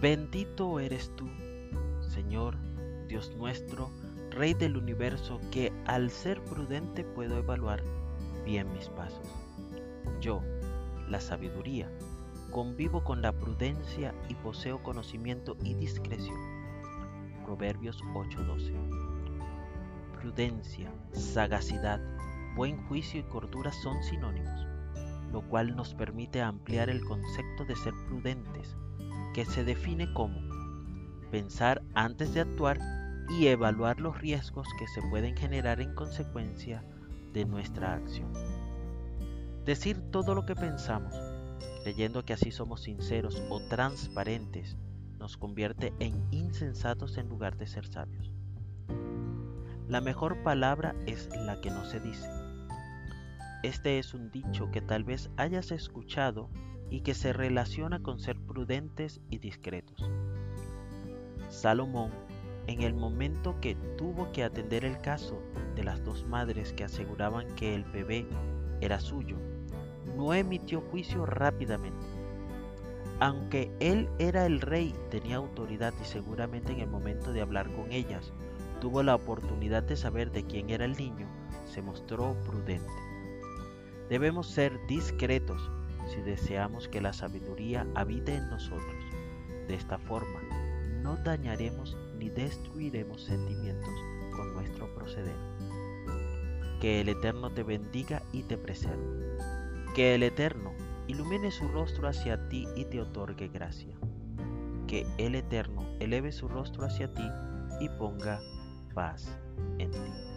Bendito eres tú, Señor, Dios nuestro, Rey del universo, que al ser prudente puedo evaluar bien mis pasos. Yo, la sabiduría, convivo con la prudencia y poseo conocimiento y discreción. Proverbios 8:12. Prudencia, sagacidad, buen juicio y cordura son sinónimos, lo cual nos permite ampliar el concepto de ser prudentes, que se define como pensar antes de actuar y evaluar los riesgos que se pueden generar en consecuencia de nuestra acción. Decir todo lo que pensamos, creyendo que así somos sinceros o transparentes, nos convierte en insensatos en lugar de ser sabios. La mejor palabra es la que no se dice. Este es un dicho que tal vez hayas escuchado y que se relaciona con ser prudentes y discretos. Salomón, en el momento que tuvo que atender el caso de las dos madres que aseguraban que el bebé era suyo, no emitió juicio rápidamente. Aunque él era el rey, tenía autoridad y seguramente en el momento de hablar con ellas, tuvo la oportunidad de saber de quién era el niño, se mostró prudente. Debemos ser discretos si deseamos que la sabiduría habite en nosotros. De esta forma, no dañaremos ni destruiremos sentimientos con nuestro proceder. Que el Eterno te bendiga y te preserve. Que el Eterno ilumine su rostro hacia ti y te otorgue gracia. Que el Eterno eleve su rostro hacia ti y ponga paz en ti.